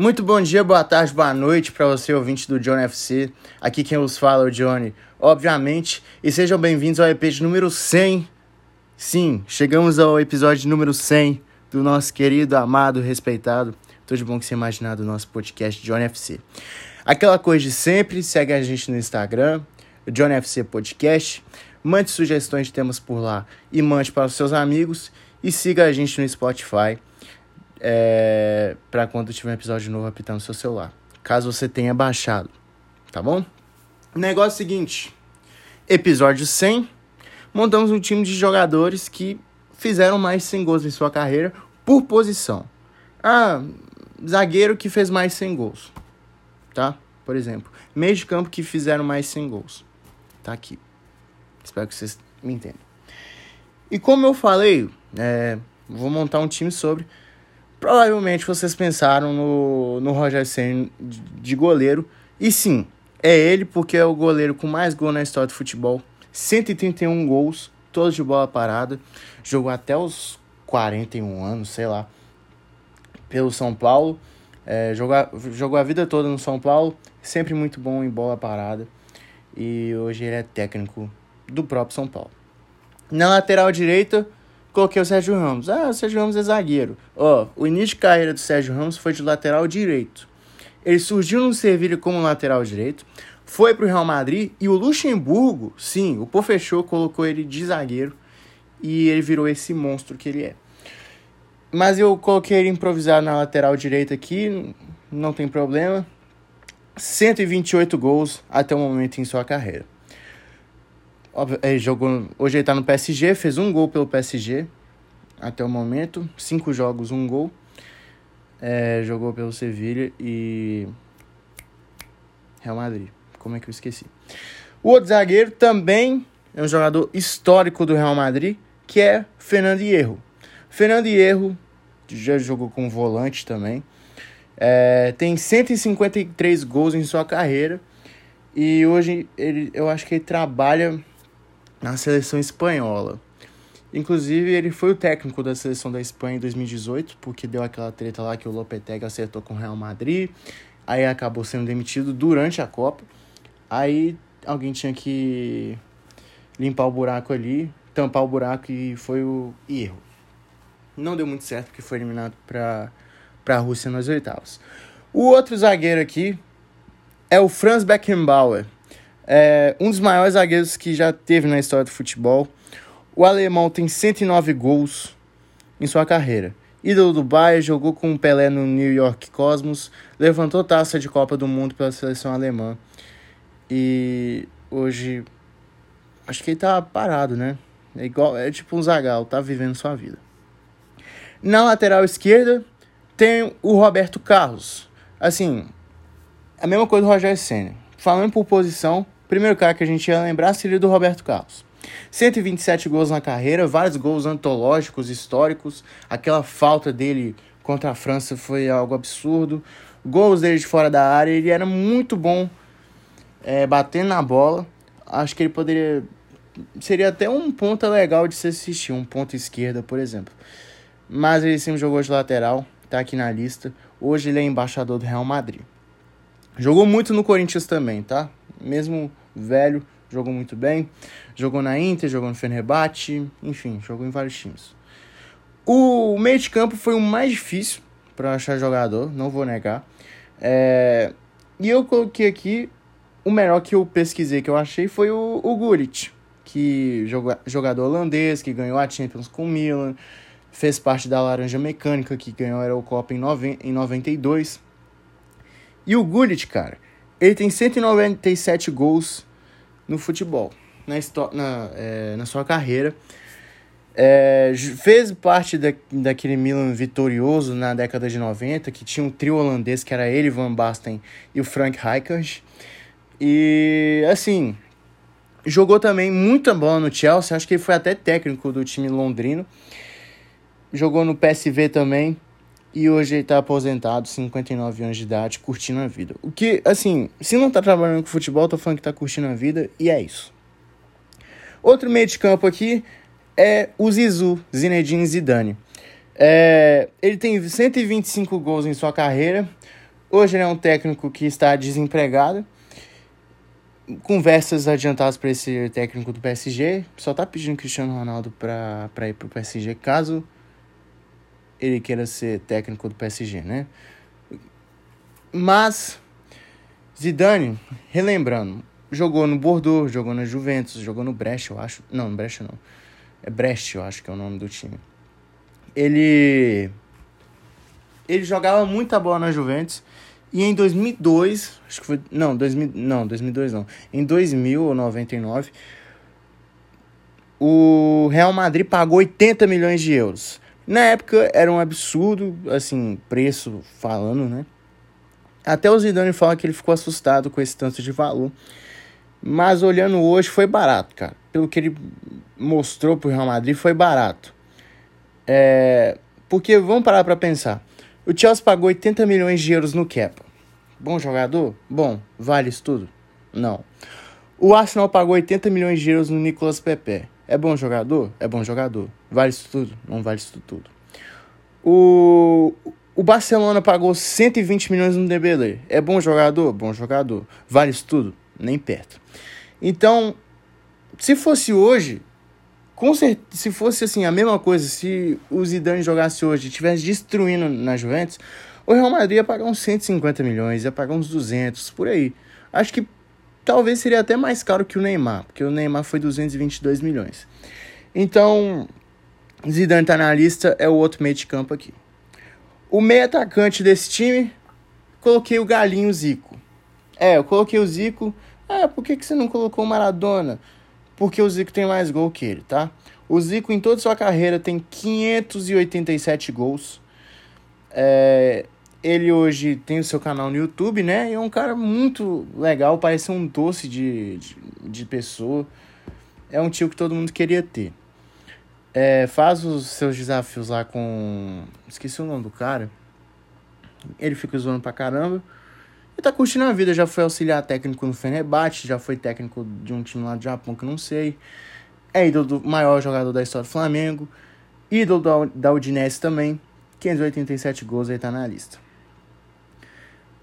Muito bom dia, boa tarde, boa noite para você, ouvinte do John FC. Aqui quem os fala é o Johnny, obviamente. E sejam bem-vindos ao EP de número 100. Sim, chegamos ao episódio número 100 do nosso querido, amado, respeitado. Tudo bom que você imaginar do nosso podcast John FC. Aquela coisa de sempre, segue a gente no Instagram, John FC Podcast. Mande sugestões de temas por lá e mande para os seus amigos. E siga a gente no Spotify é, para quando tiver um episódio novo apitando no seu celular. Caso você tenha baixado, tá bom? Negócio seguinte: episódio 100, montamos um time de jogadores que fizeram mais 100 gols em sua carreira por posição. Ah, zagueiro que fez mais 100 gols, tá? Por exemplo, meio de campo que fizeram mais 100 gols. Tá aqui. Espero que vocês me entendam. E como eu falei, é, vou montar um time sobre Provavelmente vocês pensaram no, no Roger Senna de goleiro. E sim, é ele porque é o goleiro com mais gol na história do futebol. 131 gols, todos de bola parada. Jogou até os 41 anos, sei lá, pelo São Paulo. É, jogou, jogou a vida toda no São Paulo, sempre muito bom em bola parada. E hoje ele é técnico do próprio São Paulo. Na lateral direita, Coloquei o Sérgio Ramos. Ah, o Sérgio Ramos é zagueiro. Ó, o início de carreira do Sérgio Ramos foi de lateral direito. Ele surgiu no Sevilha como lateral direito, foi pro Real Madrid e o Luxemburgo, sim, o Pofechou colocou ele de zagueiro e ele virou esse monstro que ele é. Mas eu coloquei ele improvisado na lateral direita aqui, não tem problema. 128 gols até o momento em sua carreira. Ele jogou, hoje ele tá no PSG, fez um gol pelo PSG até o momento. Cinco jogos, um gol. É, jogou pelo Sevilha e Real Madrid. Como é que eu esqueci? O outro zagueiro também é um jogador histórico do Real Madrid, que é Fernando Hierro. Fernando Hierro já jogou com volante também. É, tem 153 gols em sua carreira. E hoje ele, eu acho que ele trabalha na seleção espanhola. Inclusive, ele foi o técnico da seleção da Espanha em 2018, porque deu aquela treta lá que o Lopetegui acertou com o Real Madrid, aí acabou sendo demitido durante a Copa. Aí alguém tinha que limpar o buraco ali, tampar o buraco e foi o erro. Não deu muito certo porque foi eliminado para a Rússia nas oitavas. O outro zagueiro aqui é o Franz Beckenbauer. É um dos maiores zagueiros que já teve na história do futebol. O alemão tem 109 gols em sua carreira. Ídolo do Bayern, jogou com o Pelé no New York Cosmos, levantou taça de Copa do Mundo pela seleção alemã. E hoje acho que ele tá parado, né? É igual, é tipo um zagal, tá vivendo sua vida. Na lateral esquerda tem o Roberto Carlos. Assim, a mesma coisa do Roger Senna. Falando por posição, primeiro cara que a gente ia lembrar seria do Roberto Carlos. 127 gols na carreira, vários gols antológicos, históricos. Aquela falta dele contra a França foi algo absurdo. Gols dele de fora da área, ele era muito bom é, batendo na bola. Acho que ele poderia. Seria até um ponta legal de se assistir, um ponto esquerda, por exemplo. Mas ele sempre jogou de lateral, tá aqui na lista. Hoje ele é embaixador do Real Madrid. Jogou muito no Corinthians também, tá? Mesmo velho, jogou muito bem. Jogou na Inter, jogou no Fenerbahçe, enfim, jogou em vários times. O meio de campo foi o mais difícil para achar jogador, não vou negar. É... E eu coloquei aqui o melhor que eu pesquisei, que eu achei, foi o, o que joga, jogador holandês, que ganhou a Champions com o Milan, fez parte da Laranja Mecânica, que ganhou a Eurocopa em, nove, em 92. E o Gullit, cara, ele tem 197 gols no futebol, na, na, é, na sua carreira. É, fez parte da, daquele Milan vitorioso na década de 90, que tinha um trio holandês que era ele, Van Basten e o Frank Rijkaard. E, assim, jogou também muita bola no Chelsea, acho que ele foi até técnico do time londrino. Jogou no PSV também, e hoje ele tá aposentado, 59 anos de idade, curtindo a vida. O que, assim, se não tá trabalhando com futebol, tô falando que tá curtindo a vida e é isso. Outro meio de campo aqui é o Zizu, Zinedine Zidane. É, ele tem 125 gols em sua carreira, Hoje ele é um técnico que está desempregado. Conversas adiantadas para esse técnico do PSG. Só tá pedindo Cristiano Ronaldo para ir pro PSG caso ele queira ser técnico do PSG, né? Mas Zidane, relembrando, jogou no Bordeaux, jogou na Juventus, jogou no Brest, eu acho. Não, no Brest não. É Brest, eu acho que é o nome do time. Ele ele jogava muita bola na Juventus e em 2002, acho que foi, não, 2000, não, 2002 não. Em 2000 ou 99, o Real Madrid pagou 80 milhões de euros. Na época era um absurdo, assim, preço falando, né? Até o Zidane fala que ele ficou assustado com esse tanto de valor. Mas olhando hoje foi barato, cara. Pelo que ele mostrou pro Real Madrid foi barato. É, porque vamos parar para pensar. O Chelsea pagou 80 milhões de euros no Kepa. Bom jogador? Bom. Vale isso tudo? Não. O Arsenal pagou 80 milhões de euros no Nicolas Pepe. É bom jogador? É bom jogador. Vale isso tudo? Não vale isso tudo. O, o Barcelona pagou 120 milhões no Dembélé. É bom jogador? Bom jogador. Vale isso tudo? Nem perto. Então, se fosse hoje, com certeza, se fosse assim a mesma coisa, se o Zidane jogasse hoje e estivesse destruindo na Juventus, o Real Madrid ia pagar uns 150 milhões, ia pagar uns 200, por aí. Acho que talvez seria até mais caro que o Neymar, porque o Neymar foi 222 milhões. Então, Zidane tá na lista, é o outro meio de campo aqui. O meio atacante desse time, coloquei o Galinho Zico. É, eu coloquei o Zico. Ah, por que, que você não colocou o Maradona? porque o Zico tem mais gol que ele, tá? O Zico, em toda sua carreira, tem 587 gols. É, ele hoje tem o seu canal no YouTube, né? E é um cara muito legal, parece um doce de, de, de pessoa. É um tio que todo mundo queria ter. É, faz os seus desafios lá com. Esqueci o nome do cara. Ele fica zoando pra caramba. E tá curtindo a vida, já foi auxiliar técnico no Fenerbahçe, já foi técnico de um time lá do Japão que não sei. É ídolo do maior jogador da história do Flamengo. Ídolo da, da Udinese também. 587 gols aí tá na lista.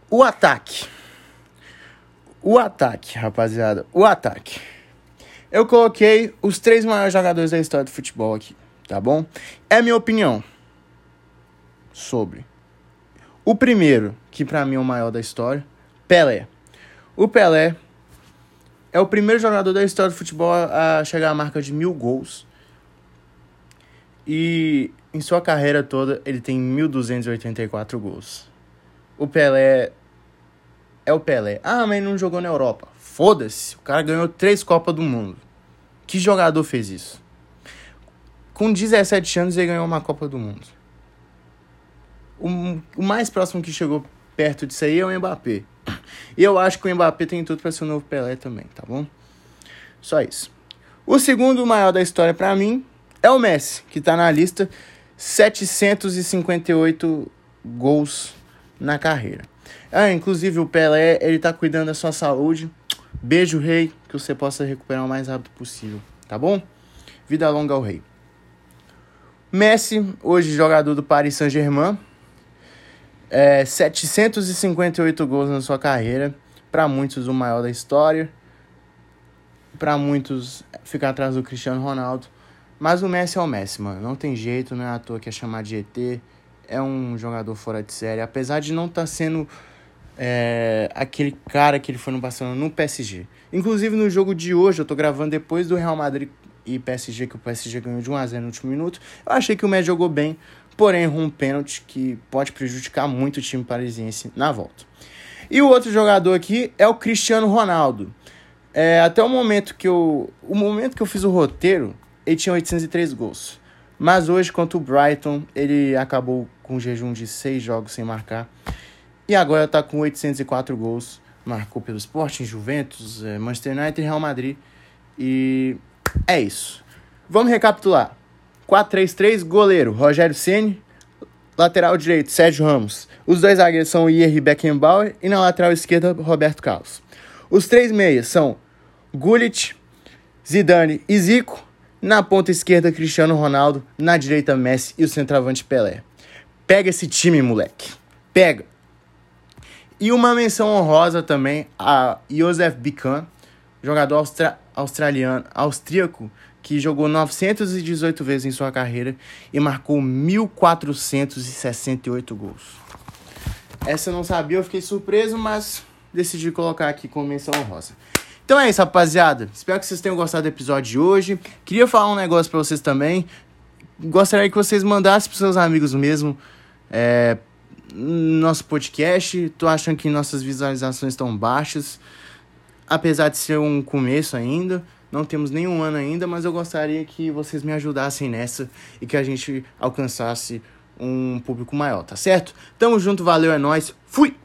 O ataque. O ataque, rapaziada. O ataque. Eu coloquei os três maiores jogadores da história do futebol aqui, tá bom? É minha opinião sobre o primeiro, que para mim é o maior da história, Pelé. O Pelé é o primeiro jogador da história do futebol a chegar à marca de mil gols. E em sua carreira toda ele tem 1.284 gols. O Pelé é o Pelé. Ah, mas ele não jogou na Europa. Foda-se, o cara ganhou três Copas do Mundo. Que jogador fez isso? Com 17 anos ele ganhou uma Copa do Mundo. O, o mais próximo que chegou perto disso aí é o Mbappé. E eu acho que o Mbappé tem tudo para ser o novo Pelé também, tá bom? Só isso. O segundo maior da história para mim é o Messi, que tá na lista 758 gols na carreira. Ah, inclusive o Pelé, ele tá cuidando da sua saúde. Beijo, rei, que você possa recuperar o mais rápido possível, tá bom? Vida longa ao rei. Messi, hoje jogador do Paris Saint-Germain, é, 758 gols na sua carreira. Para muitos, o maior da história. Para muitos, ficar atrás do Cristiano Ronaldo. Mas o Messi é o Messi, mano. Não tem jeito, não é à toa que é chamar de ET. É um jogador fora de série. Apesar de não estar tá sendo é, aquele cara que ele foi no Barcelona no PSG. Inclusive no jogo de hoje, eu tô gravando depois do Real Madrid e PSG, que o PSG ganhou de 1x0 no último minuto. Eu achei que o Messi jogou bem porém errou um pênalti que pode prejudicar muito o time parisiense na volta. E o outro jogador aqui é o Cristiano Ronaldo. É, até o momento que eu o momento que eu fiz o roteiro, ele tinha 803 gols. Mas hoje, contra o Brighton, ele acabou com um jejum de seis jogos sem marcar. E agora está com 804 gols. Marcou pelo Sporting, Juventus, é, Manchester United e Real Madrid. E é isso. Vamos recapitular. 4-3-3, goleiro Rogério Ceni, lateral direito Sérgio Ramos. Os dois zagueiros são Ier Beckenbauer e na lateral esquerda Roberto Carlos. Os três meias são Gullit, Zidane e Zico. Na ponta esquerda Cristiano Ronaldo, na direita Messi e o centroavante Pelé. Pega esse time, moleque. Pega. E uma menção honrosa também a Josef Bican, jogador austra australiano, austríaco, que jogou 918 vezes em sua carreira e marcou 1.468 gols. Essa eu não sabia, eu fiquei surpreso, mas decidi colocar aqui como menção honrosa. Então é isso, rapaziada. Espero que vocês tenham gostado do episódio de hoje. Queria falar um negócio para vocês também. Gostaria que vocês mandassem para seus amigos mesmo é, nosso podcast. Tô achando que nossas visualizações estão baixas, apesar de ser um começo ainda. Não temos nenhum ano ainda, mas eu gostaria que vocês me ajudassem nessa e que a gente alcançasse um público maior, tá certo? Tamo junto, valeu, é nóis, fui!